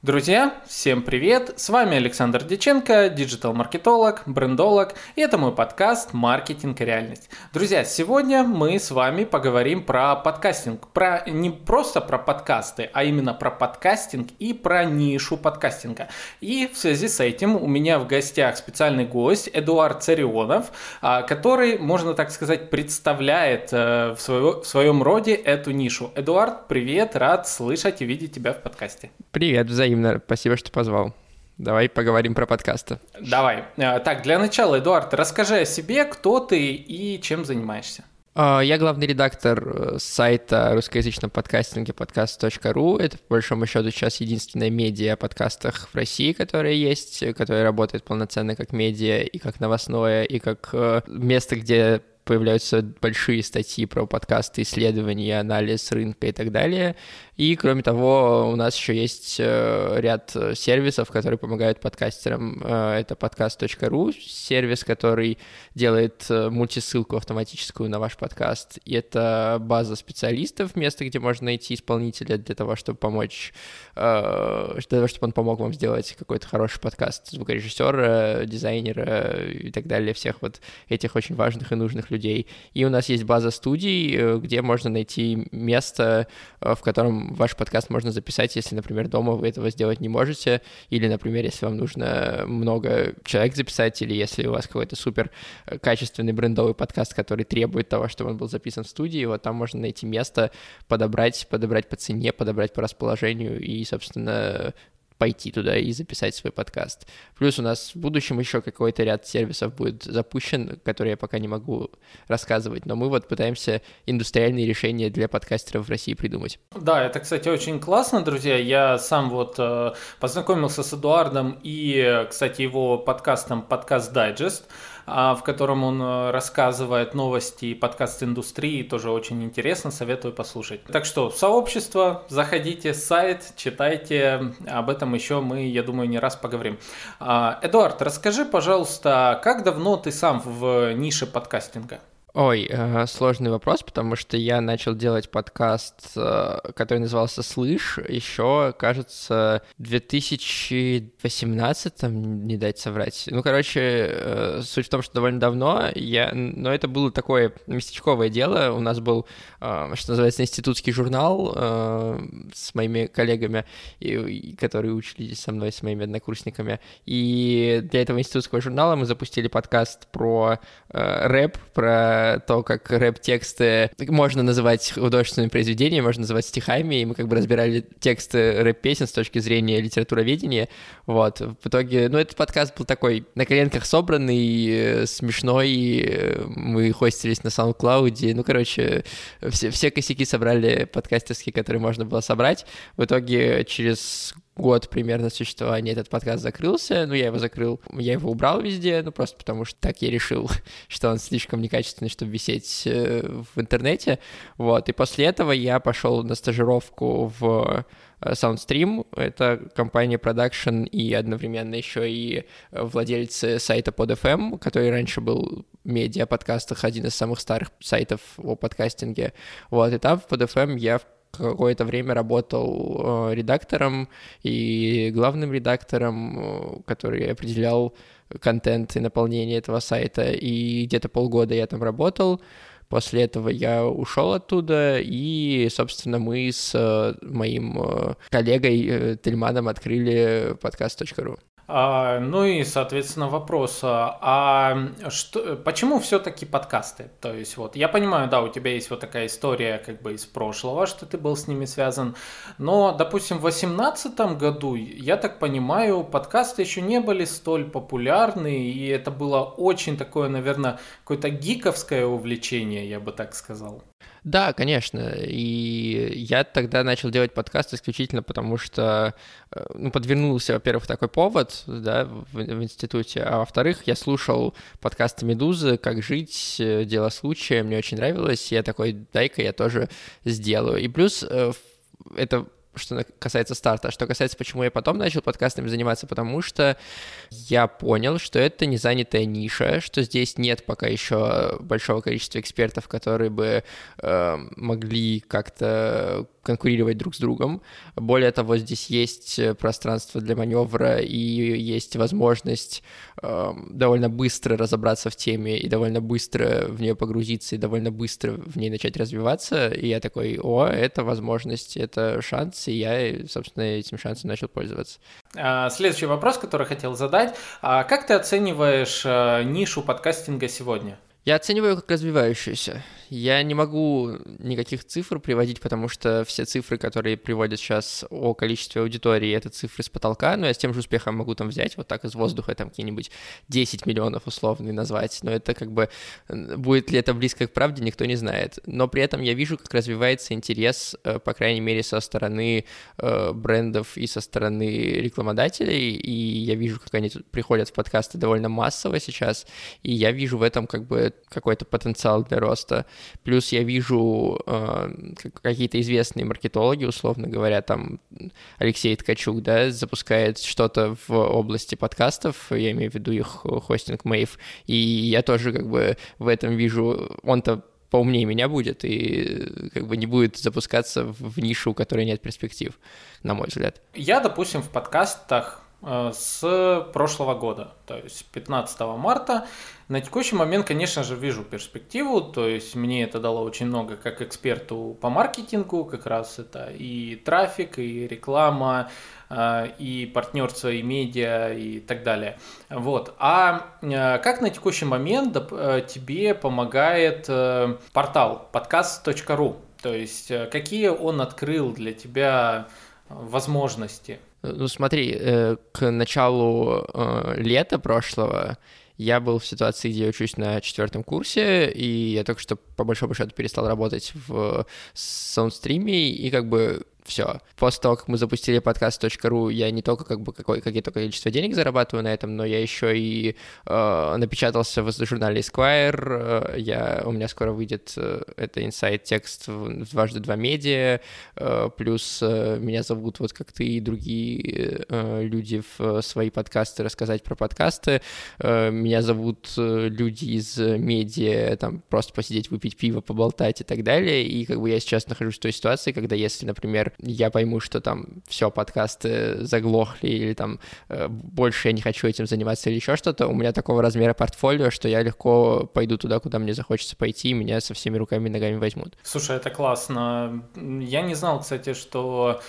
Друзья, всем привет! С вами Александр Деченко, диджитал-маркетолог, брендолог, и это мой подкаст «Маркетинг и реальность». Друзья, сегодня мы с вами поговорим про подкастинг, про не просто про подкасты, а именно про подкастинг и про нишу подкастинга. И в связи с этим у меня в гостях специальный гость Эдуард Царионов, а, который, можно так сказать, представляет э, в, своего, в своем роде эту нишу. Эдуард, привет, рад слышать и видеть тебя в подкасте. Привет, взаимно взаимно. Спасибо, что позвал. Давай поговорим про подкасты. Давай. Э, так, для начала, Эдуард, расскажи о себе, кто ты и чем занимаешься. А, я главный редактор э, сайта русскоязычного подкастинга подкаст.ру. Это, по большому счету, сейчас единственная медиа о подкастах в России, которая есть, которая работает полноценно как медиа и как новостное, и как э, место, где появляются большие статьи про подкасты, исследования, анализ рынка и так далее. И, кроме того, у нас еще есть э, ряд сервисов, которые помогают подкастерам. Э, это podcast.ru, сервис, который делает э, мультисылку автоматическую на ваш подкаст. И это база специалистов, место, где можно найти исполнителя для того, чтобы помочь, для того, чтобы он помог вам сделать какой-то хороший подкаст. Звукорежиссера, дизайнера и так далее, всех вот этих очень важных и нужных людей. И у нас есть база студий, где можно найти место, в котором ваш подкаст можно записать, если, например, дома вы этого сделать не можете, или, например, если вам нужно много человек записать, или если у вас какой-то супер качественный брендовый подкаст, который требует того, чтобы он был записан в студии, вот там можно найти место, подобрать, подобрать по цене, подобрать по расположению и, собственно, пойти туда и записать свой подкаст. Плюс у нас в будущем еще какой-то ряд сервисов будет запущен, которые я пока не могу рассказывать, но мы вот пытаемся индустриальные решения для подкастеров в России придумать. Да, это, кстати, очень классно, друзья. Я сам вот э, познакомился с Эдуардом и, кстати, его подкастом «Подкаст Дайджест». А, в котором он э, рассказывает новости и подкаст индустрии, тоже очень интересно, советую послушать. Так что, сообщество, заходите, сайт, читайте, об этом еще мы, я думаю, не раз поговорим. А, Эдуард, расскажи, пожалуйста, как давно ты сам в нише подкастинга? Ой, э, сложный вопрос, потому что я начал делать подкаст, э, который назывался «Слышь», еще, кажется, в 2018, не дать соврать. Ну, короче, э, суть в том, что довольно давно я... Но это было такое местечковое дело. У нас был, что называется, институтский журнал с моими коллегами, и, которые учились со мной, с моими однокурсниками. И для этого институтского журнала мы запустили подкаст про рэп, про то, как рэп-тексты можно называть художественными произведениями, можно называть стихами, и мы как бы разбирали тексты рэп-песен с точки зрения литературоведения, вот. В итоге, ну, этот подкаст был такой на коленках собранный, э, смешной, мы хостились на SoundCloud, ну, короче, все, все косяки собрали подкастерские, которые можно было собрать. В итоге через год примерно существования этот подкаст закрылся, ну, я его закрыл, я его убрал везде, ну, просто потому что так я решил, что он слишком некачественный, чтобы висеть э, в интернете, вот, и после этого я пошел на стажировку в э, Soundstream, это компания продакшн и одновременно еще и владельцы сайта PodFM, который раньше был медиа подкастах, один из самых старых сайтов о подкастинге, вот, и там в PodFM я какое-то время работал э, редактором и главным редактором, э, который определял контент и наполнение этого сайта, и где-то полгода я там работал. После этого я ушел оттуда, и, собственно, мы с э, моим коллегой Тельманом открыли подкаст.ру. А, ну и, соответственно, вопрос, а, а что, почему все-таки подкасты? То есть вот, я понимаю, да, у тебя есть вот такая история как бы из прошлого, что ты был с ними связан, но, допустим, в 2018 году, я так понимаю, подкасты еще не были столь популярны, и это было очень такое, наверное, какое-то гиковское увлечение, я бы так сказал. Да, конечно. И я тогда начал делать подкаст исключительно потому, что э, ну, подвернулся, во-первых, такой повод да, в, в институте, а во-вторых, я слушал подкасты «Медузы», «Как жить», э, «Дело случая», мне очень нравилось, и я такой, дай-ка я тоже сделаю. И плюс э, это что касается старта. Что касается, почему я потом начал подкастами заниматься, потому что я понял, что это не занятая ниша, что здесь нет пока еще большого количества экспертов, которые бы э, могли как-то конкурировать друг с другом. Более того, здесь есть пространство для маневра и есть возможность э, довольно быстро разобраться в теме и довольно быстро в нее погрузиться и довольно быстро в ней начать развиваться. И я такой, о, это возможность, это шанс, и я, собственно, этим шансом начал пользоваться. А, следующий вопрос, который хотел задать. А как ты оцениваешь э, нишу подкастинга сегодня? Я оцениваю как развивающуюся. Я не могу никаких цифр приводить, потому что все цифры, которые приводят сейчас о количестве аудитории, это цифры с потолка, но я с тем же успехом могу там взять вот так из воздуха там какие-нибудь 10 миллионов условно назвать, но это как бы, будет ли это близко к правде, никто не знает. Но при этом я вижу, как развивается интерес, э, по крайней мере, со стороны э, брендов и со стороны рекламодателей, и я вижу, как они приходят в подкасты довольно массово сейчас, и я вижу в этом как бы какой-то потенциал для роста. Плюс я вижу э, какие-то известные маркетологи, условно говоря, там Алексей Ткачук, да, запускает что-то в области подкастов, я имею в виду их хостинг Мейв, и я тоже как бы в этом вижу, он-то поумнее меня будет и как бы не будет запускаться в нишу, у которой нет перспектив, на мой взгляд. Я, допустим, в подкастах с прошлого года, то есть 15 марта. На текущий момент, конечно же, вижу перспективу, то есть мне это дало очень много как эксперту по маркетингу, как раз это и трафик, и реклама, э, и партнерство, и медиа, и так далее. Вот. А э, как на текущий момент тебе помогает портал podcast.ru? То есть какие он открыл для тебя возможности? Ну смотри, э, к началу э, лета прошлого я был в ситуации, где я учусь на четвертом курсе, и я только что по большому счету перестал работать в саундстриме, и как бы все. После того, как мы запустили подкаст.ру, я не только как бы какое, какое-то количество денег зарабатываю на этом, но я еще и э, напечатался в журнале Esquire, э, я, у меня скоро выйдет э, это инсайт текст в, в дважды два медиа, э, плюс э, меня зовут вот как ты и другие э, люди в свои подкасты рассказать про подкасты, э, меня зовут э, люди из медиа, там просто посидеть, выпить пиво, поболтать и так далее, и как бы я сейчас нахожусь в той ситуации, когда если, например, я пойму, что там все, подкасты заглохли, или там э, больше я не хочу этим заниматься или еще что-то, у меня такого размера портфолио, что я легко пойду туда, куда мне захочется пойти, и меня со всеми руками и ногами возьмут. Слушай, это классно. Я не знал, кстати, что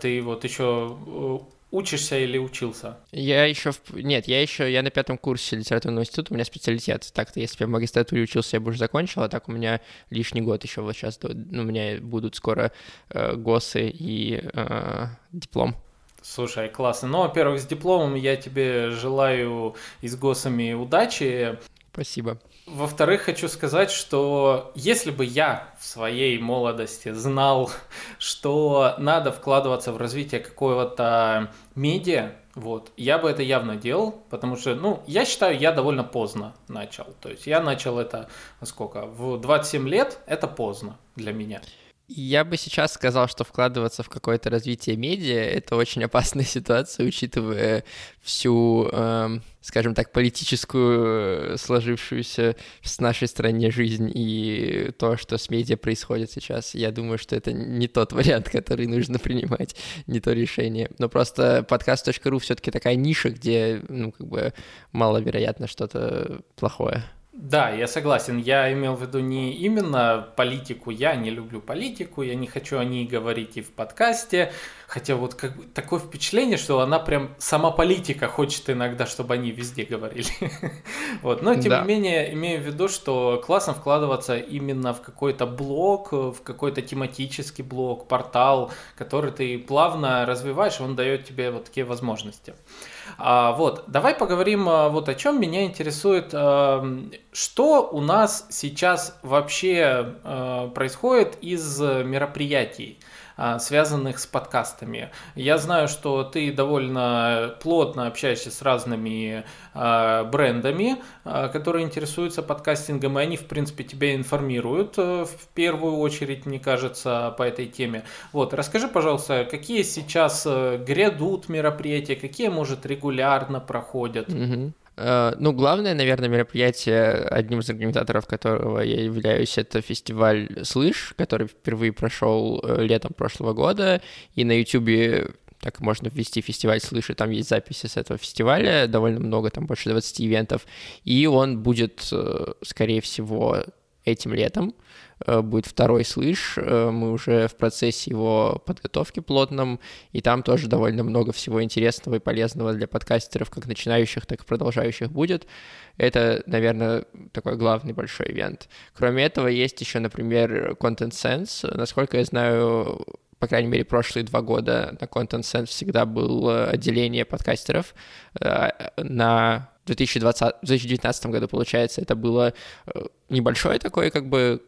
ты вот еще э, Учишься или учился? Я еще... В... Нет, я еще... Я на пятом курсе литературного института, у меня специалитет. Так-то, если бы я в магистратуре учился, я бы уже закончил, а так у меня лишний год еще вот сейчас. Ну, у меня будут скоро э, ГОСы и э, диплом. Слушай, классно. Ну, во-первых, с дипломом я тебе желаю и с ГОСами удачи. Спасибо. Во-вторых, хочу сказать, что если бы я в своей молодости знал, что надо вкладываться в развитие какого-то медиа, вот, я бы это явно делал, потому что, ну, я считаю, я довольно поздно начал. То есть я начал это, сколько, в 27 лет, это поздно для меня. Я бы сейчас сказал, что вкладываться в какое-то развитие медиа — это очень опасная ситуация, учитывая всю, э, скажем так, политическую сложившуюся в нашей стране жизнь и то, что с медиа происходит сейчас. Я думаю, что это не тот вариант, который нужно принимать, не то решение. Но просто подкаст.ру все таки такая ниша, где, ну, как бы маловероятно что-то плохое. Да, я согласен. Я имел в виду не именно политику. Я не люблю политику, я не хочу о ней говорить и в подкасте. Хотя вот как, такое впечатление, что она прям сама политика хочет иногда, чтобы они везде говорили. вот. Но тем да. не менее, имею в виду, что классно вкладываться именно в какой-то блок, в какой-то тематический блок, портал, который ты плавно развиваешь, он дает тебе вот такие возможности. А, вот, давай поговорим а, вот о чем меня интересует. А, что у нас сейчас вообще происходит из мероприятий? А, связанных с подкастами. Я знаю, что ты довольно плотно общаешься с разными а, брендами, а, которые интересуются подкастингом, и они, в принципе, тебя информируют э, в первую очередь, мне кажется, по этой теме. Вот, расскажи, пожалуйста, какие сейчас э, грядут мероприятия, какие, может, регулярно проходят? Угу. Э, ну, главное, наверное, мероприятие, одним из организаторов которого я являюсь, это фестиваль «Слышь», который впервые прошел э, летом прошлого года, и на YouTube так можно ввести фестиваль «Слышь», и там есть записи с этого фестиваля, довольно много, там больше 20 ивентов, и он будет, э, скорее всего, этим летом, Э, будет второй слыш, э, мы уже в процессе его подготовки плотном, и там тоже довольно много всего интересного и полезного для подкастеров, как начинающих, так и продолжающих будет. Это, наверное, такой главный большой ивент. Кроме этого, есть еще, например, Content Sense. Насколько я знаю, по крайней мере, прошлые два года на Content Sense всегда было отделение подкастеров. Э, на 2020, 2019 году, получается, это было небольшое такое, как бы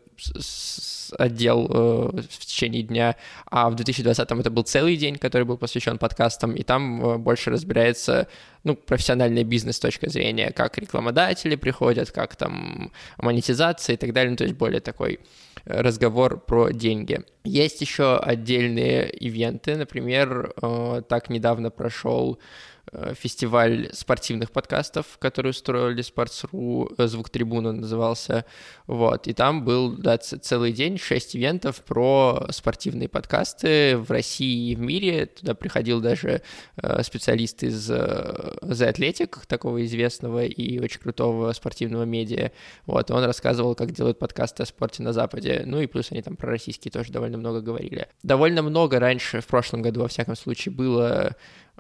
отдел э, в течение дня, а в 2020 это был целый день, который был посвящен подкастам, и там э, больше разбирается, ну, профессиональный бизнес с точки зрения, как рекламодатели приходят, как там монетизация и так далее, ну, то есть более такой э, разговор про деньги. Есть еще отдельные ивенты, например, э, так недавно прошел Э, фестиваль спортивных подкастов, который устроили Sports.ru, э, Звук Трибуна назывался, вот, и там был, да, целый день, шесть ивентов про спортивные подкасты в России и в мире, туда приходил даже э, специалист из The Athletic, такого известного и очень крутого спортивного медиа, вот, он рассказывал, как делают подкасты о спорте на Западе, ну и плюс они там про российские тоже довольно много говорили. Довольно много раньше, в прошлом году, во всяком случае, было Э,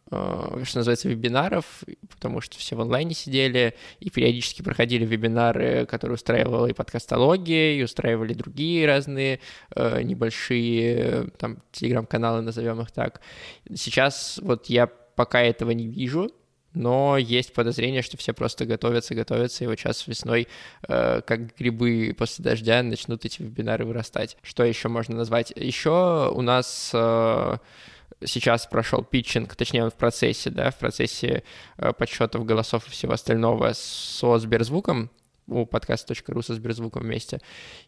что называется, вебинаров, потому что все в онлайне сидели и периодически проходили вебинары, которые устраивала и подкастология, и устраивали другие разные э, небольшие там телеграм-каналы, назовем их так. Сейчас вот я пока этого не вижу, но есть подозрение, что все просто готовятся, готовятся, и вот сейчас весной, э, как грибы после дождя, начнут эти вебинары вырастать. Что еще можно назвать? Еще у нас... Э, сейчас прошел питчинг, точнее он в процессе, да, в процессе э, подсчетов голосов и всего остального со Сберзвуком, у подкаста.ру со Сберзвуком вместе.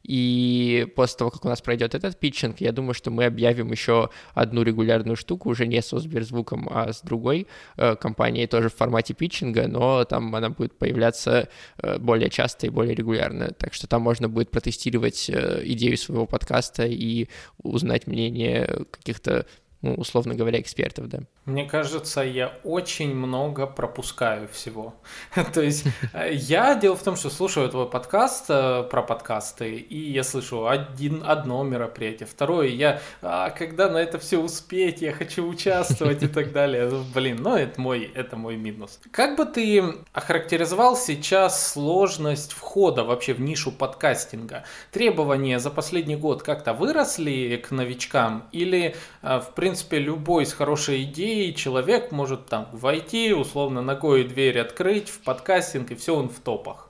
И после того, как у нас пройдет этот питчинг, я думаю, что мы объявим еще одну регулярную штуку, уже не со Сберзвуком, а с другой э, компанией, тоже в формате питчинга, но там она будет появляться э, более часто и более регулярно. Так что там можно будет протестировать э, идею своего подкаста и узнать мнение каких-то ну, условно говоря, экспертов, да. Мне кажется, я очень много пропускаю всего. То есть э, я, дело в том, что слушаю твой подкаст э, про подкасты, и я слышу один, одно мероприятие, второе, я, а, когда на это все успеть, я хочу участвовать и так далее. Ну, блин, ну это мой, это мой минус. Как бы ты охарактеризовал сейчас сложность входа вообще в нишу подкастинга? Требования за последний год как-то выросли к новичкам или, э, в принципе, любой с хорошей идеей человек может там войти, условно ногой дверь открыть в подкастинг, и все, он в топах.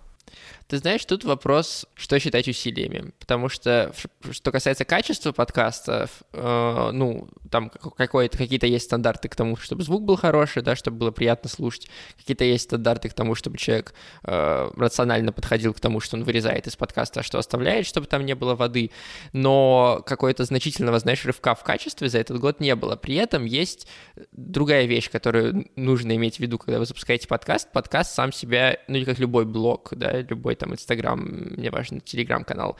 Ты знаешь, тут вопрос, что считать усилиями. Потому что, что касается качества подкастов, э, ну, там какие-то есть стандарты к тому, чтобы звук был хороший, да, чтобы было приятно слушать. Какие-то есть стандарты к тому, чтобы человек э, рационально подходил к тому, что он вырезает из подкаста, а что оставляет, чтобы там не было воды. Но какой-то значительного, знаешь, рывка в качестве за этот год не было. При этом есть другая вещь, которую нужно иметь в виду, когда вы запускаете подкаст. Подкаст сам себя, ну, как любой блог, да, любой там Инстаграм, неважно, Телеграм-канал,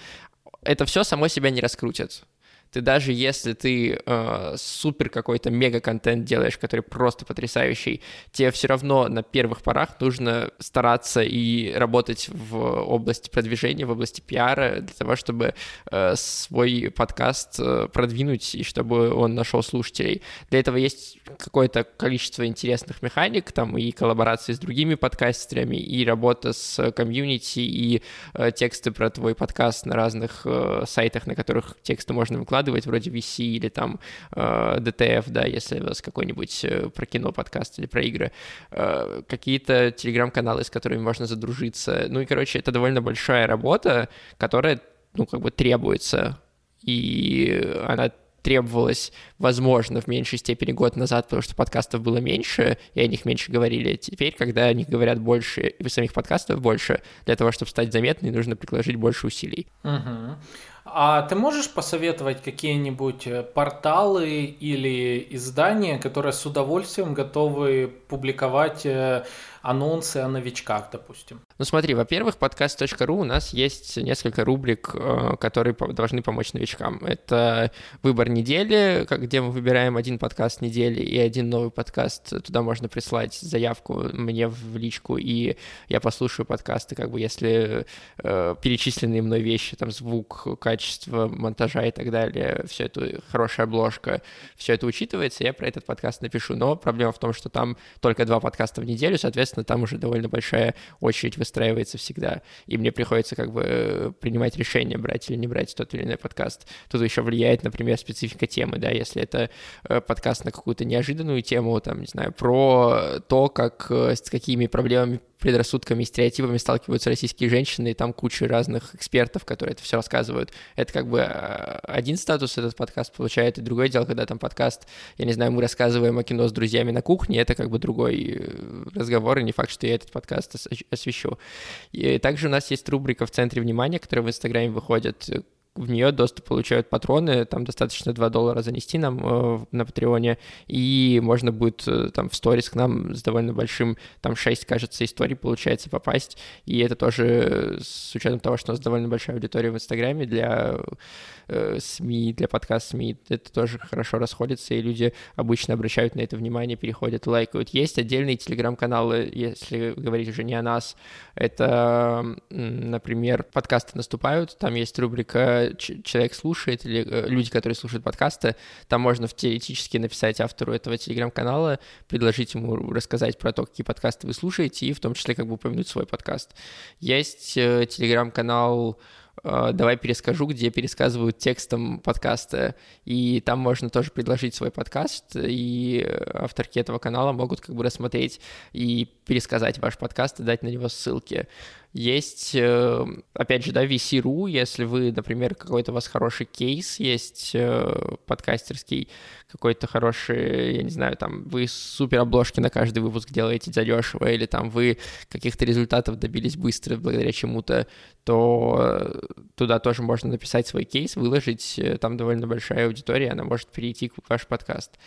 это все само себя не раскрутит ты даже если ты э, супер какой-то мега-контент делаешь, который просто потрясающий, тебе все равно на первых порах нужно стараться и работать в области продвижения, в области пиара для того, чтобы э, свой подкаст э, продвинуть и чтобы он нашел слушателей. Для этого есть какое-то количество интересных механик, там и коллаборации с другими подкастерами, и работа с комьюнити, и э, тексты про твой подкаст на разных э, сайтах, на которых тексты можно выкладывать, выкладывать, вроде VC или там э, DTF, да, если у вас какой-нибудь э, про кино подкаст или про игры, э, какие-то телеграм-каналы, с которыми можно задружиться. Ну и, короче, это довольно большая работа, которая, ну, как бы требуется, и она требовалось, возможно, в меньшей степени год назад, потому что подкастов было меньше, и о них меньше говорили. Теперь, когда о них говорят больше, и самих подкастов больше, для того, чтобы стать заметной, нужно приложить больше усилий. Угу. А ты можешь посоветовать какие-нибудь э, порталы или издания, которые с удовольствием готовы публиковать э, анонсы о новичках, допустим? Ну смотри, во-первых, подкаст.ру у нас есть несколько рубрик, э, которые должны помочь новичкам. Это выбор недели, где мы выбираем один подкаст недели и один новый подкаст. Туда можно прислать заявку мне в личку, и я послушаю подкасты, как бы если э, перечисленные мной вещи, там звук, качество монтажа и так далее, все это хорошая обложка, все это учитывается, я про этот подкаст напишу. Но проблема в том, что там только два подкаста в неделю, соответственно, там уже довольно большая очередь выстраивается всегда, и мне приходится как бы э, принимать решение, брать или не брать тот или иной подкаст. Тут еще влияет, например, специфика темы, да, если это э, подкаст на какую-то неожиданную тему, там, не знаю, про то, как, э, с какими проблемами предрассудками и стереотипами сталкиваются российские женщины, и там куча разных экспертов, которые это все рассказывают. Это как бы один статус этот подкаст получает, и другое дело, когда там подкаст, я не знаю, мы рассказываем о кино с друзьями на кухне, это как бы другой разговор, и не факт, что я этот подкаст освещу. И также у нас есть рубрика в центре внимания, которая в Инстаграме выходит, в нее доступ получают патроны, там достаточно 2 доллара занести нам э, на Патреоне, и можно будет э, там в сторис к нам с довольно большим, там 6, кажется, историй получается попасть, и это тоже с учетом того, что у нас довольно большая аудитория в Инстаграме для э, СМИ, для подкаст-СМИ, это тоже хорошо расходится, и люди обычно обращают на это внимание, переходят, лайкают. Есть отдельные телеграм-каналы, если говорить уже не о нас, это, например, подкасты наступают, там есть рубрика человек слушает, или э, люди, которые слушают подкасты, там можно теоретически написать автору этого телеграм-канала, предложить ему рассказать про то, какие подкасты вы слушаете, и в том числе как бы упомянуть свой подкаст. Есть э, телеграм-канал давай перескажу, где пересказывают текстом подкаста, и там можно тоже предложить свой подкаст, и авторки этого канала могут как бы рассмотреть и пересказать ваш подкаст и дать на него ссылки. Есть, э, опять же, да, VC.ru, если вы, например, какой-то у вас хороший кейс есть э, подкастерский, какой-то хороший, я не знаю, там, вы супер обложки на каждый выпуск делаете задешево, или там вы каких-то результатов добились быстро благодаря чему-то, то туда тоже можно написать свой кейс, выложить, э, там довольно большая аудитория, она может перейти в ваш подкаст.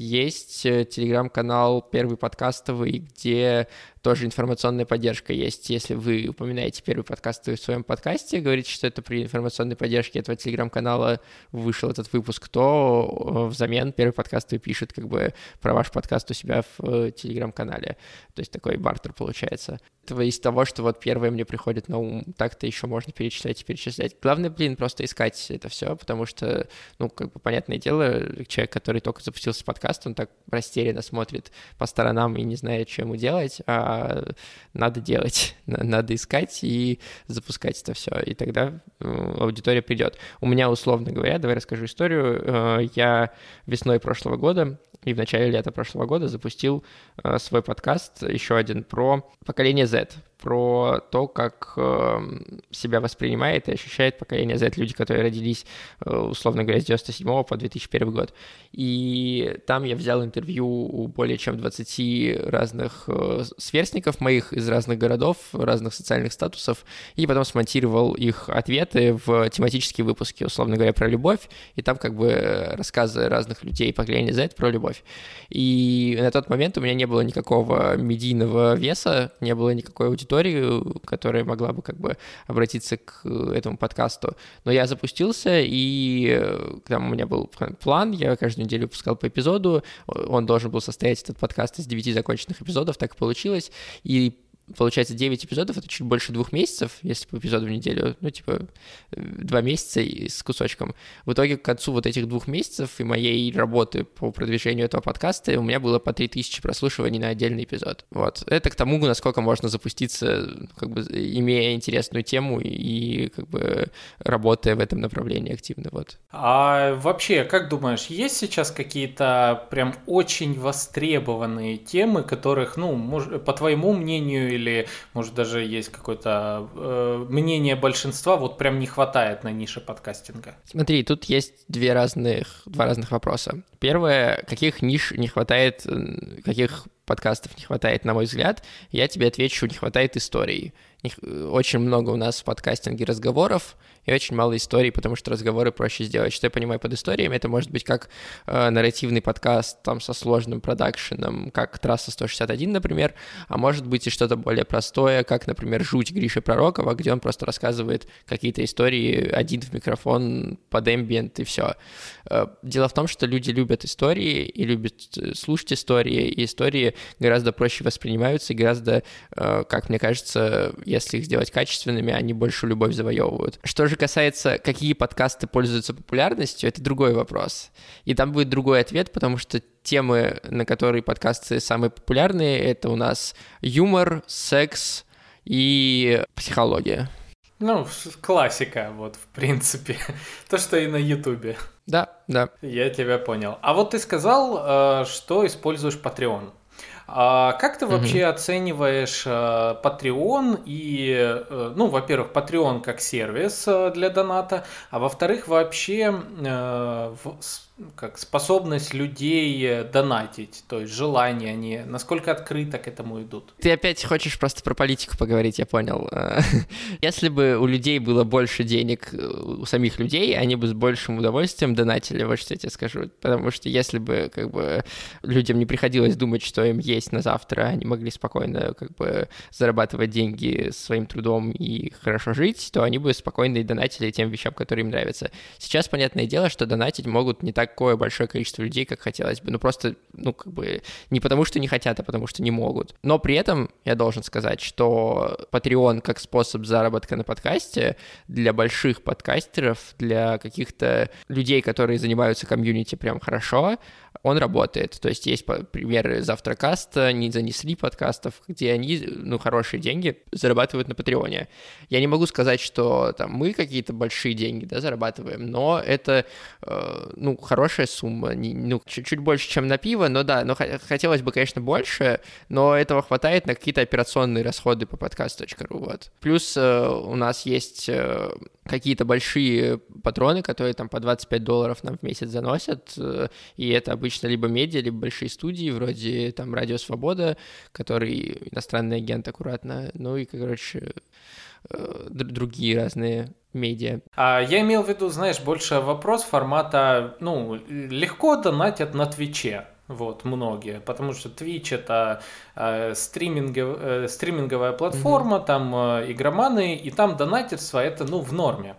Есть э, телеграм-канал «Первый подкастовый», где тоже информационная поддержка есть. Если вы упоминаете первый подкаст в своем подкасте, говорите, что это при информационной поддержке этого телеграм-канала вышел этот выпуск, то э, взамен первый подкаст пишет как бы про ваш подкаст у себя в э, телеграм-канале. То есть такой бартер получается. Это из того, что вот первое мне приходит на ум, так-то еще можно перечислять и перечислять. Главное, блин, просто искать это все, потому что, ну, как бы понятное дело, человек, который только запустился подкаст, он так растерянно смотрит по сторонам и не знает, что ему делать, а надо делать, надо искать и запускать это все, и тогда э, аудитория придет. У меня, условно говоря, давай расскажу историю, э, я весной прошлого года и в начале лета прошлого года запустил э, свой подкаст, еще один, про поколение Z, про то, как э, себя воспринимает и ощущает поколение Z, люди, которые родились, э, условно говоря, с 97 по 2001 год. И там я взял интервью у более чем 20 разных э, сверстников моих из разных городов, разных социальных статусов, и потом смонтировал их ответы в тематические выпуски, условно говоря, про любовь, и там как бы рассказы разных людей поколения Z про любовь. И на тот момент у меня не было никакого медийного веса, не было никакой аудитории, которая могла бы как бы обратиться к этому подкасту. Но я запустился, и э, там у меня был план, я каждую неделю выпускал по эпизоду, он должен был состоять, этот подкаст, из девяти законченных эпизодов, так и получилось, и получается 9 эпизодов, это чуть больше двух месяцев, если по эпизоду в неделю, ну, типа, два месяца с кусочком. В итоге к концу вот этих двух месяцев и моей работы по продвижению этого подкаста у меня было по 3000 прослушиваний на отдельный эпизод. Вот. Это к тому, насколько можно запуститься, как бы, имея интересную тему и, как бы, работая в этом направлении активно, вот. А вообще, как думаешь, есть сейчас какие-то прям очень востребованные темы, которых, ну, по твоему мнению или, может, даже есть какое-то э, мнение большинства, вот прям не хватает на нише подкастинга? Смотри, тут есть две разных, два разных вопроса. Первое, каких ниш не хватает, каких подкастов не хватает, на мой взгляд, я тебе отвечу, не хватает истории. Очень много у нас в подкастинге разговоров, и очень мало историй, потому что разговоры проще сделать. Что я понимаю под историями, это может быть как э, нарративный подкаст там со сложным продакшеном, как «Трасса 161», например, а может быть и что-то более простое, как, например, «Жуть» Гриши Пророкова, где он просто рассказывает какие-то истории один в микрофон под эмбиент и все. Э, дело в том, что люди любят истории и любят э, слушать истории, и истории гораздо проще воспринимаются и гораздо, э, как мне кажется, если их сделать качественными, они больше любовь завоевывают. Что же касается, какие подкасты пользуются популярностью, это другой вопрос. И там будет другой ответ, потому что темы, на которые подкасты самые популярные, это у нас юмор, секс и психология. Ну, классика, вот, в принципе. То, что и на Ютубе. Да, да. Я тебя понял. А вот ты сказал, э, что используешь Patreon. А как ты вообще угу. оцениваешь э, Patreon и, э, ну, во-первых, Patreon как сервис э, для доната, а во-вторых, вообще как способность людей э, донатить, то есть желание они, насколько открыто к этому идут. Ты опять хочешь просто про политику поговорить, я понял. Если бы у людей было больше денег, э, у самих людей, они бы с большим удовольствием донатили, вот что я тебе скажу. Потому что если бы как бы людям не приходилось думать, что им есть на завтра, они могли спокойно как бы зарабатывать деньги своим трудом и хорошо жить, то они бы спокойно и донатили тем вещам, которые им нравятся. Сейчас, понятное дело, что донатить могут не так такое большое количество людей, как хотелось бы. Ну, просто, ну, как бы, не потому что не хотят, а потому что не могут. Но при этом я должен сказать, что Patreon как способ заработка на подкасте для больших подкастеров, для каких-то людей, которые занимаются комьюнити прям хорошо, он работает. То есть есть примеры Завтракаста, не занесли подкастов, где они, ну, хорошие деньги зарабатывают на Патреоне. Я не могу сказать, что там мы какие-то большие деньги, да, зарабатываем, но это, э, ну, хорошая сумма, ну, чуть-чуть больше, чем на пиво, но да, но хотелось бы, конечно, больше, но этого хватает на какие-то операционные расходы по подкаст.ру, вот. Плюс э, у нас есть э, какие-то большие патроны, которые там по 25 долларов нам в месяц заносят, э, и это обычно либо медиа, либо большие студии, вроде там Радио Свобода, который иностранный агент аккуратно, ну и, короче, другие разные медиа. А я имел в виду, знаешь, больше вопрос формата, ну, легко донатят на Твиче. Вот, многие. Потому что Twitch это э, стримингов, э, стриминговая платформа, mm-hmm. там э, игроманы, и там донатерство это, ну, в норме.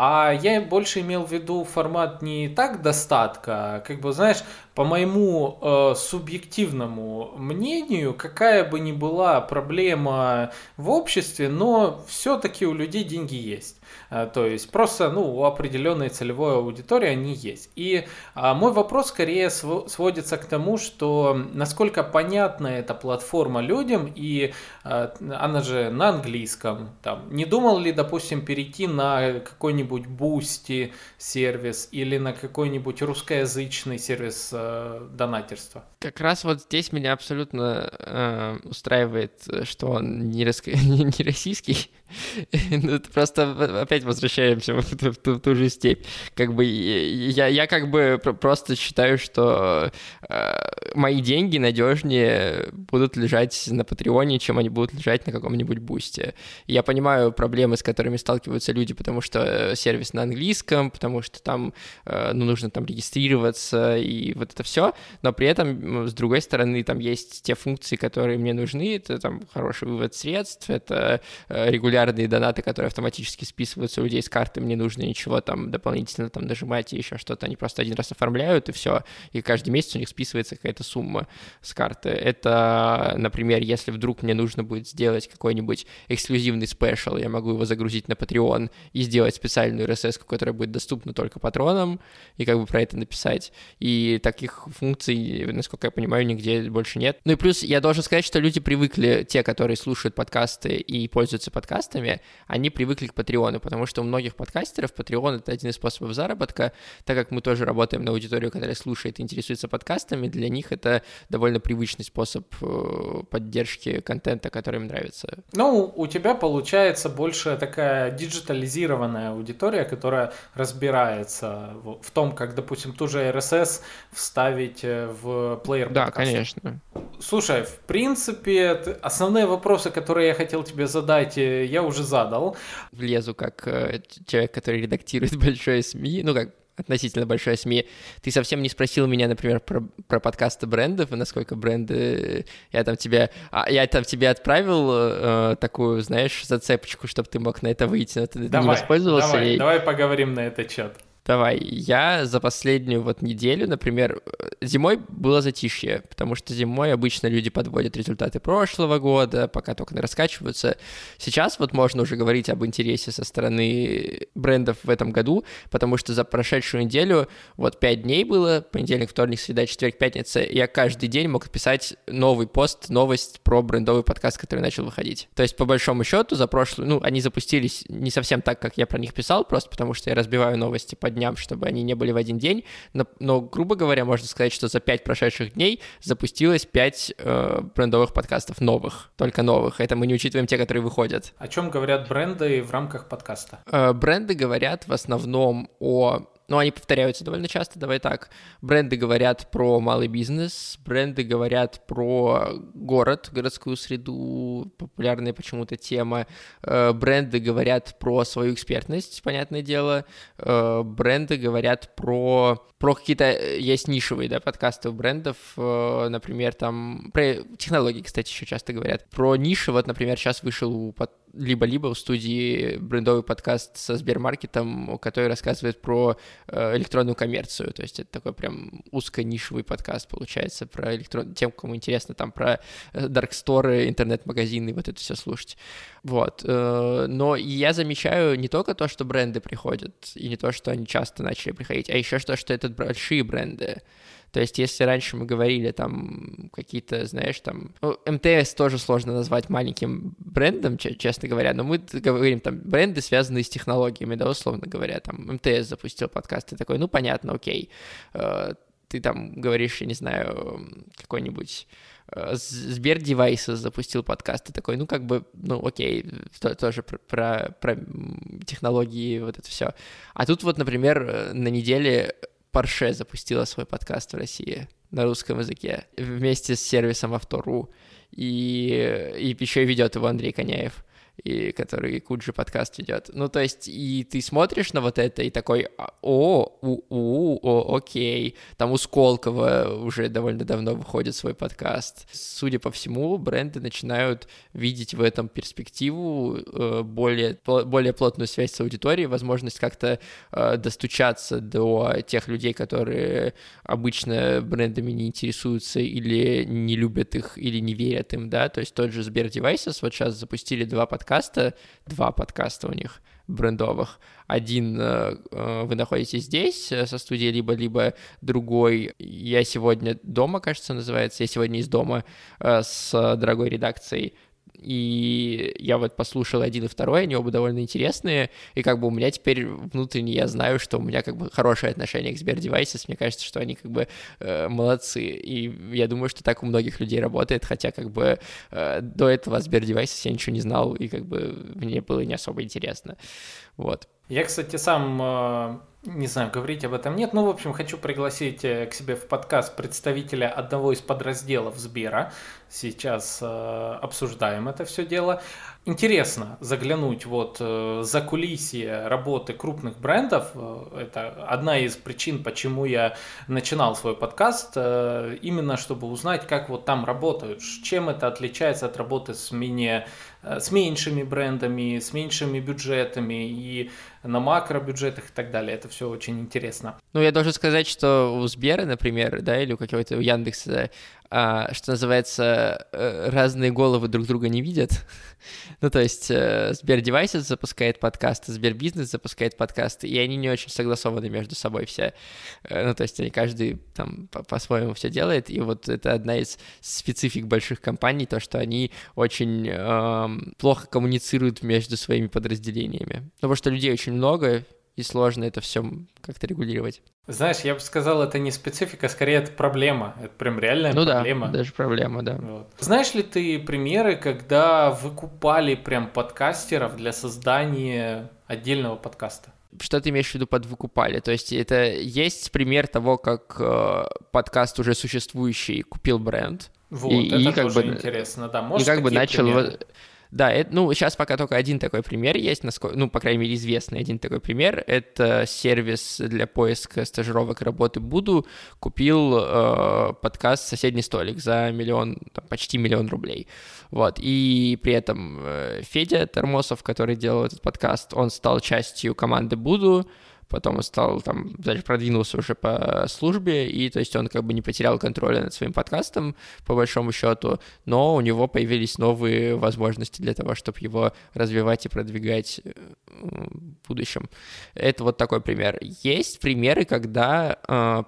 А я больше имел в виду формат не так достатка, а как бы, знаешь, по моему э, субъективному мнению, какая бы ни была проблема в обществе, но все-таки у людей деньги есть. Э, то есть просто ну, у определенной целевой аудитории они есть. И а, мой вопрос скорее сводится к тому, что насколько понятна эта платформа людям, и а, она же на английском. Там, не думал ли, допустим, перейти на какой-нибудь Boosty сервис или на какой-нибудь русскоязычный сервис э, донатерства? Как раз вот здесь меня абсолютно э, устраивает, что он не, рас... не российский, ну, просто опять возвращаемся в в, ту, в ту же степь. Как бы я, я как бы просто считаю, что э, мои деньги надежнее будут лежать на Патреоне, чем они будут лежать на каком-нибудь бусте. Я понимаю проблемы, с которыми сталкиваются люди, потому что сервис на английском, потому что там э, ну, нужно там регистрироваться и вот это все, но при этом, с другой стороны, там есть те функции, которые мне нужны, это там хороший вывод средств, это э, регулярные донаты, которые автоматически списываются у людей с карты, мне нужно ничего там дополнительно там нажимать и еще что-то, они просто один раз оформляют и все, и каждый месяц у них списывается какая-то сумма с карты. Это, например, если вдруг мне нужно будет сделать какой-нибудь эксклюзивный спешл, я могу его загрузить на Patreon и сделать специальную RSS, которая будет доступна только патронам, и как бы про это написать. И таких функций, насколько я понимаю, нигде больше нет. Ну и плюс я должен сказать, что люди привыкли, те, которые слушают подкасты и пользуются подкастами, они привыкли к Патреону, потому что у многих подкастеров Patreon — это один из способов заработка, так как мы тоже работаем на аудиторию, которая слушает и интересуется подкастами, для них это довольно привычный способ э, поддержки контента, который им нравится. Ну, у тебя получается больше такая диджитализированная аудитория, которая разбирается в том, как, допустим, ту же RSS вставить э, в плеер Да, конечно. слушай, в принципе, основные вопросы, которые я хотел тебе задать, э, я уже задал. Влезу как э, человек, который редактирует большое СМИ, ну как относительно большое СМИ. Ты совсем не спросил меня, например, про, про подкасты брендов и насколько бренды... Я там тебе, а, я там тебе отправил э, такую, знаешь, зацепочку, чтобы ты мог на это выйти, но ты давай, не воспользовался. Давай, и... давай поговорим на этот счет. Давай, я за последнюю вот неделю, например, зимой было затишье, потому что зимой обычно люди подводят результаты прошлого года, пока только не раскачиваются. Сейчас вот можно уже говорить об интересе со стороны брендов в этом году, потому что за прошедшую неделю вот пять дней было, понедельник, вторник, среда, четверг, пятница, я каждый день мог писать новый пост, новость про брендовый подкаст, который начал выходить. То есть, по большому счету, за прошлую, ну, они запустились не совсем так, как я про них писал, просто потому что я разбиваю новости по дням, чтобы они не были в один день, но, но грубо говоря, можно сказать, что за пять прошедших дней запустилось пять э, брендовых подкастов новых, только новых. Это мы не учитываем те, которые выходят. О чем говорят бренды в рамках подкаста? Э, бренды говорят в основном о но они повторяются довольно часто, давай так. Бренды говорят про малый бизнес, бренды говорят про город, городскую среду, популярная почему-то тема. Э, бренды говорят про свою экспертность, понятное дело. Э, бренды говорят про, про какие-то, э, есть нишевые, да, подкасты у брендов, например, там, про технологии, кстати, еще часто говорят. Про ниши, вот, например, сейчас вышел у либо-либо в студии брендовый подкаст со Сбермаркетом, который рассказывает про э, электронную коммерцию. То есть это такой прям узко-нишевый подкаст получается про электрон... тем, кому интересно там про дарксторы, э, интернет-магазины, вот это все слушать. Вот. Э, но я замечаю не только то, что бренды приходят, и не то, что они часто начали приходить, а еще то, что это большие бренды. То есть, если раньше мы говорили там какие-то, знаешь, там... Ну, МТС тоже сложно назвать маленьким брендом, честно говоря, но мы говорим там бренды, связанные с технологиями, да, условно говоря. Там МТС запустил подкаст, и такой, ну, понятно, окей. Э, ты там говоришь, я не знаю, какой-нибудь э, Сбер Devices запустил подкаст, и такой, ну, как бы, ну, окей, то, тоже про, про, про технологии, вот это все. А тут вот, например, э, на неделе Porsche запустила свой подкаст в России на русском языке вместе с сервисом Авто.ру. И, и еще и ведет его Андрей Коняев и который Куджи подкаст ведет. Ну, то есть, и ты смотришь на вот это и такой, «А, о, у, у, о, окей. Там у Сколково уже довольно давно выходит свой подкаст. Судя по всему, бренды начинают видеть в этом перспективу э, более, более плотную связь с аудиторией, возможность как-то э, достучаться до тех людей, которые обычно брендами не интересуются или не любят их, или не верят им, да, то есть тот же Сбер Devices вот сейчас запустили два подкаста, подкаста, два подкаста у них брендовых. Один э, э, вы находитесь здесь э, со студией, либо-либо другой. «Я сегодня дома», кажется, называется, «Я сегодня из дома» с дорогой редакцией и я вот послушал один и второй, они оба довольно интересные, и как бы у меня теперь внутренне я знаю, что у меня как бы хорошее отношение к Сбер Devices, мне кажется, что они как бы э, молодцы, и я думаю, что так у многих людей работает, хотя как бы э, до этого Сбер Devices я ничего не знал, и как бы мне было не особо интересно, вот. Я, кстати, сам э, не знаю, говорить об этом нет. Ну, в общем, хочу пригласить э, к себе в подкаст представителя одного из подразделов Сбера. Сейчас э, обсуждаем это все дело. Интересно заглянуть вот за кулисье работы крупных брендов. Это одна из причин, почему я начинал свой подкаст. Именно чтобы узнать, как вот там работают, чем это отличается от работы с менее с меньшими брендами, с меньшими бюджетами и на макробюджетах и так далее. Это все очень интересно. Ну, я должен сказать, что у Сбера, например, да, или у какого-то у Яндекса а, что называется, э, разные головы друг друга не видят. ну, то есть э, Сбер Devices запускает подкасты, Сбер Бизнес запускает подкасты, и они не очень согласованы между собой все. Э, ну, то есть они каждый там по-своему все делает, и вот это одна из специфик больших компаний, то, что они очень э, плохо коммуницируют между своими подразделениями. Потому что людей очень много, и сложно это все как-то регулировать. Знаешь, я бы сказал, это не специфика, скорее это проблема. Это прям реальная ну проблема. Да, даже проблема, да. Вот. Знаешь ли ты примеры, когда выкупали прям подкастеров для создания отдельного подкаста? Что ты имеешь в виду под выкупали? То есть это есть пример того, как э, подкаст уже существующий купил бренд, Вот, и, это и как тоже бы, интересно, да. Может, и как бы начал... Примеры? Да, это, ну, сейчас пока только один такой пример есть, насколько, ну, по крайней мере, известный один такой пример. Это сервис для поиска стажировок работы Буду. Купил э, подкаст «Соседний столик» за миллион, там, почти миллион рублей. Вот, и при этом э, Федя Тормосов, который делал этот подкаст, он стал частью команды Буду, потом он стал там, дальше продвинулся уже по службе, и то есть он как бы не потерял контроля над своим подкастом, по большому счету, но у него появились новые возможности для того, чтобы его развивать и продвигать э, в будущем. Это вот такой пример. Есть примеры, когда э,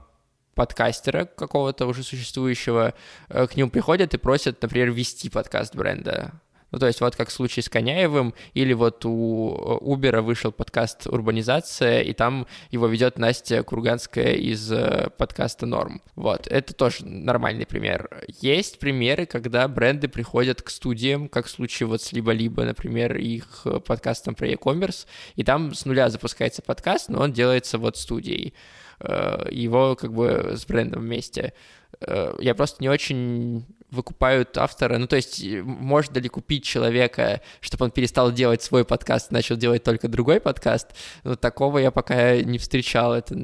подкастера какого-то уже существующего, э, к нему приходят и просят, например, вести подкаст бренда. Ну, то есть вот как в случае с Коняевым, или вот у Uber вышел подкаст «Урбанизация», и там его ведет Настя Курганская из э, подкаста «Норм». Вот, это тоже нормальный пример. Есть примеры, когда бренды приходят к студиям, как в случае вот с «Либо-либо», например, их подкастом про e-commerce, и там с нуля запускается подкаст, но он делается вот студией. Э, его как бы с брендом вместе. Э, я просто не очень выкупают автора. Ну, то есть, можно ли купить человека, чтобы он перестал делать свой подкаст, начал делать только другой подкаст? Ну, такого я пока не встречал. Это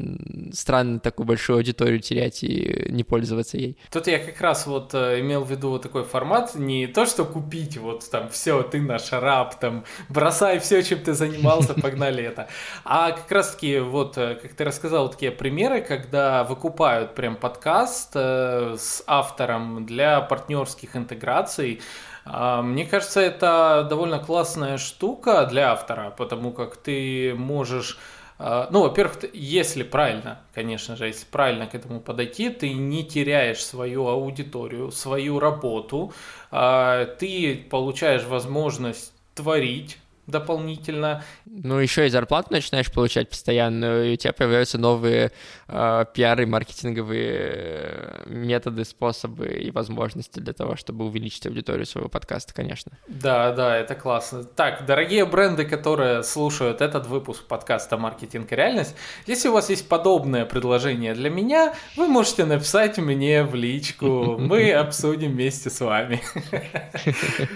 странно такую большую аудиторию терять и не пользоваться ей. Тут я как раз вот э, имел в виду вот такой формат, не то, что купить, вот там, все, ты наш раб, там, бросай все, чем ты занимался, погнали это. А как раз-таки, вот, э, как ты рассказал, такие примеры, когда выкупают прям подкаст э, с автором для партнерских интеграций. А, мне кажется, это довольно классная штука для автора, потому как ты можешь а, ну, во-первых, если правильно, конечно же, если правильно к этому подойти, ты не теряешь свою аудиторию, свою работу, а, ты получаешь возможность творить дополнительно. Ну, еще и зарплату начинаешь получать постоянно, и у тебя появляются новые э, пиары, маркетинговые методы, способы и возможности для того, чтобы увеличить аудиторию своего подкаста, конечно. Да, да, это классно. Так, дорогие бренды, которые слушают этот выпуск подкаста «Маркетинг и реальность», если у вас есть подобное предложение для меня, вы можете написать мне в личку, мы обсудим вместе с вами.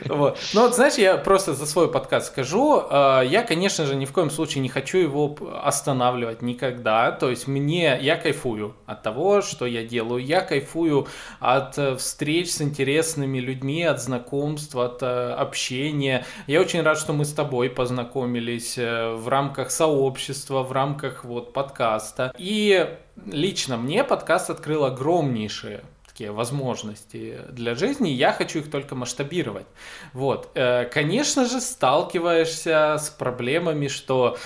Ну вот, знаешь, я просто за свой подкаст скажу, скажу, э, я, конечно же, ни в коем случае не хочу его останавливать никогда. То есть мне, я кайфую от того, что я делаю. Я кайфую от э, встреч с интересными людьми, от знакомств, от э, общения. Я очень рад, что мы с тобой познакомились в рамках сообщества, в рамках вот подкаста. И лично мне подкаст открыл огромнейшие такие возможности для жизни, я хочу их только масштабировать. Вот. Э, конечно же, сталкиваешься с проблемами, что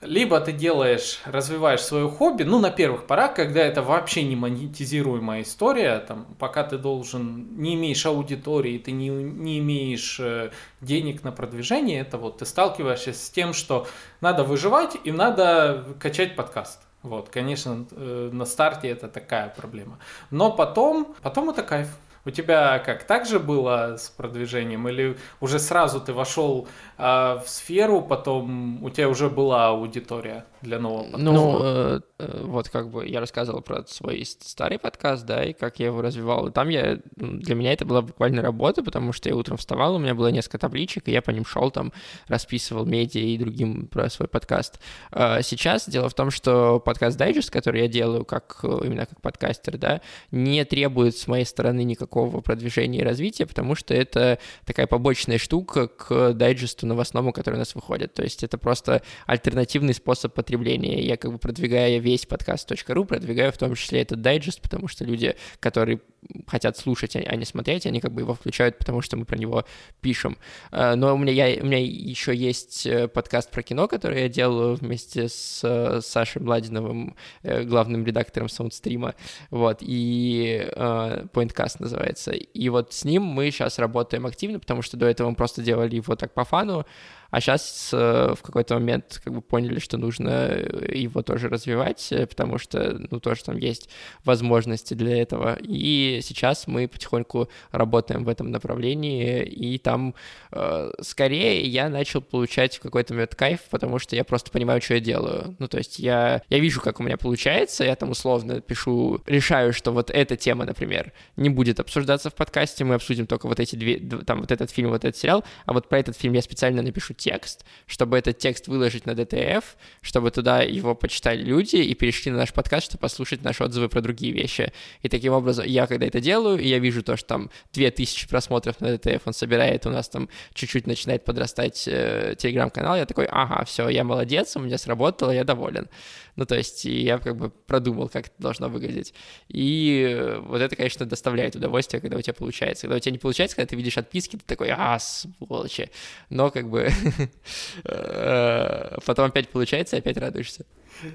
либо ты делаешь, развиваешь свое хобби, ну, на первых порах, когда это вообще не монетизируемая история, там, пока ты должен, не имеешь аудитории, ты не, не имеешь э, денег на продвижение, это вот ты сталкиваешься с тем, что надо выживать и надо качать подкаст. Вот, конечно, э, на старте это такая проблема. Но потом, потом это кайф. У тебя как, так же было с продвижением? Или уже сразу ты вошел э, в сферу, потом у тебя уже была аудитория для нового подкаста? Ну, э, э, вот как бы я рассказывал про свой старый подкаст, да, и как я его развивал. И там я, для меня это была буквально работа, потому что я утром вставал, у меня было несколько табличек, и я по ним шел там, расписывал медиа и другим про свой подкаст. А сейчас дело в том, что подкаст Дайджест, который я делаю как именно как подкастер, да, не требует с моей стороны никакого продвижения и развития, потому что это такая побочная штука к дайджесту новостному, который у нас выходит. То есть это просто альтернативный способ потребления. Я как бы продвигая весь подкаст.ру, продвигаю в том числе этот дайджест, потому что люди, которые хотят слушать, а не смотреть, они как бы его включают, потому что мы про него пишем. А, но у меня, я, у меня еще есть э, подкаст про кино, который я делаю вместе с э, Сашей Младиновым, э, главным редактором саундстрима, вот, и Pointcast называется. И вот с ним мы сейчас работаем активно, потому что до этого мы просто делали его так по фану, а сейчас э, в какой-то момент как бы поняли, что нужно его тоже развивать, потому что, ну, тоже там есть возможности для этого. И сейчас мы потихоньку работаем в этом направлении, и там э, скорее я начал получать в какой-то момент кайф, потому что я просто понимаю, что я делаю. Ну, то есть я, я вижу, как у меня получается, я там условно пишу, решаю, что вот эта тема, например, не будет обсуждаться в подкасте, мы обсудим только вот эти две, там вот этот фильм, вот этот сериал, а вот про этот фильм я специально напишу текст, чтобы этот текст выложить на DTF, чтобы туда его почитали люди и перешли на наш подкаст, чтобы послушать наши отзывы про другие вещи. И таким образом, я когда это делаю, я вижу то, что там 2000 просмотров на DTF он собирает, у нас там чуть-чуть начинает подрастать э, телеграм-канал, я такой, ага, все, я молодец, у меня сработало, я доволен. Ну, то есть я как бы продумал, как это должно выглядеть. И вот это, конечно, доставляет удовольствие, когда у тебя получается. Когда у тебя не получается, когда ты видишь отписки, ты такой, а, сволочи. Но как бы э, потом опять получается, опять радуешься.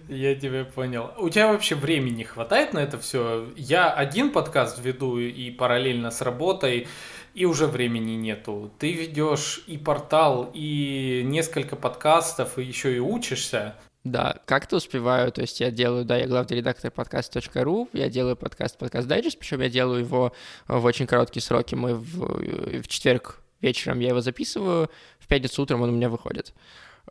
Я тебя понял. У тебя вообще времени хватает на это все? Я один подкаст веду и параллельно с работой, и уже времени нету. Ты ведешь и портал, и несколько подкастов, и еще и учишься. Да, как-то успеваю, то есть я делаю, да, я главный редактор подкаст.ру, я делаю подкаст «Подкаст Дайджест», причем я делаю его в очень короткие сроки, мы в, в четверг вечером я его записываю, в пятницу утром он у меня выходит.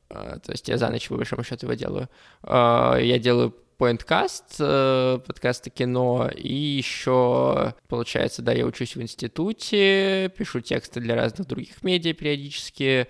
А, то есть я за ночь, по большому счету, его делаю. Я делаю Pointcast, э, подкасты кино, и еще, получается, да, я учусь в институте, пишу тексты для разных других медиа периодически,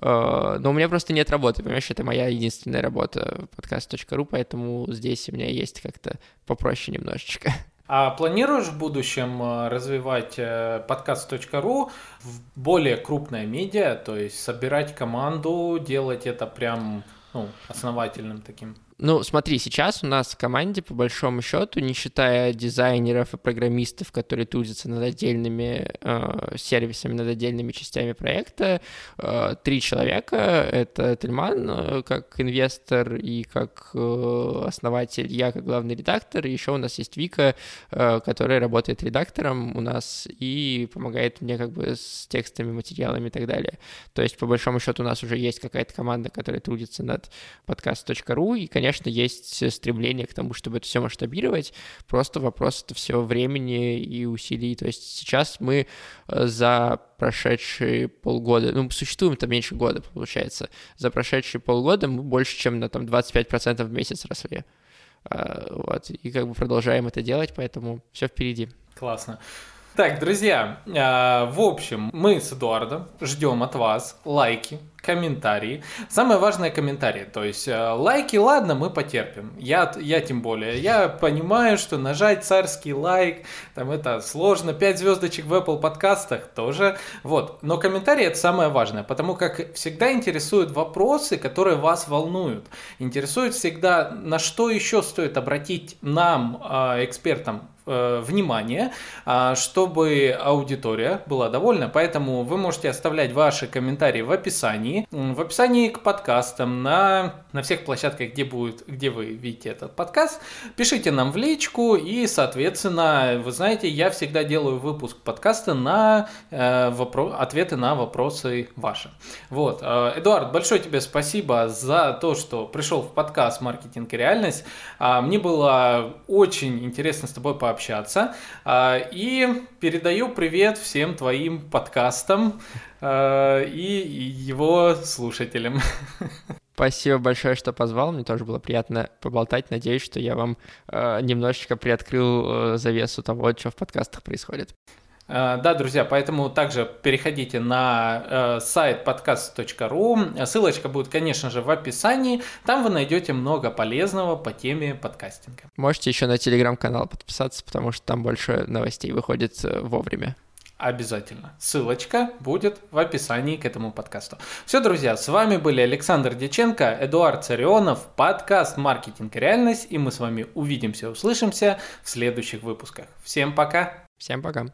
но у меня просто нет работы, понимаешь, это моя единственная работа, подкаст.ру, поэтому здесь у меня есть как-то попроще немножечко. А планируешь в будущем э, развивать э, подкаст.ру в более крупное медиа, то есть собирать команду, делать это прям ну, основательным таким? Ну, смотри, сейчас у нас в команде, по большому счету, не считая дизайнеров и программистов, которые трудятся над отдельными э, сервисами, над отдельными частями проекта, э, три человека. Это Тельман э, как инвестор и как э, основатель, я как главный редактор, и еще у нас есть Вика, э, которая работает редактором у нас и помогает мне как бы с текстами, материалами и так далее. То есть, по большому счету, у нас уже есть какая-то команда, которая трудится над подкаст.ру, и, конечно, конечно, есть стремление к тому, чтобы это все масштабировать, просто вопрос это все времени и усилий. То есть сейчас мы э, за прошедшие полгода, ну, существуем там меньше года, получается, за прошедшие полгода мы больше, чем на там 25% в месяц росли. А, вот, и как бы продолжаем это делать, поэтому все впереди. Классно. Так, друзья, а, в общем, мы с Эдуардом ждем от вас лайки, комментарии. Самое важное комментарии. То есть э, лайки, ладно, мы потерпим. Я, я тем более. Я понимаю, что нажать царский лайк, там это сложно. 5 звездочек в Apple подкастах тоже. Вот. Но комментарии это самое важное. Потому как всегда интересуют вопросы, которые вас волнуют. Интересует всегда, на что еще стоит обратить нам, а, экспертам, внимание, а, чтобы аудитория была довольна. Поэтому вы можете оставлять ваши комментарии в описании. В описании к подкастам на, на всех площадках, где, будет, где вы видите этот подкаст. Пишите нам в личку и, соответственно, вы знаете, я всегда делаю выпуск подкаста на э, вопро- ответы на вопросы ваши. Вот. Э, Эдуард, большое тебе спасибо за то, что пришел в подкаст «Маркетинг и реальность». Э, мне было очень интересно с тобой пообщаться общаться. А, и передаю привет всем твоим подкастам а, и его слушателям. Спасибо большое, что позвал. Мне тоже было приятно поболтать. Надеюсь, что я вам э, немножечко приоткрыл э, завесу того, что в подкастах происходит. Э, да, друзья, поэтому также переходите на э, сайт podcast.ru. Ссылочка будет, конечно же, в описании. Там вы найдете много полезного по теме подкастинга. Можете еще на телеграм-канал подписаться, потому что там больше новостей выходит э, вовремя. Обязательно. Ссылочка будет в описании к этому подкасту. Все, друзья, с вами были Александр Деченко, Эдуард Царионов, подкаст «Маркетинг и реальность», и мы с вами увидимся, услышимся в следующих выпусках. Всем пока! Всем пока!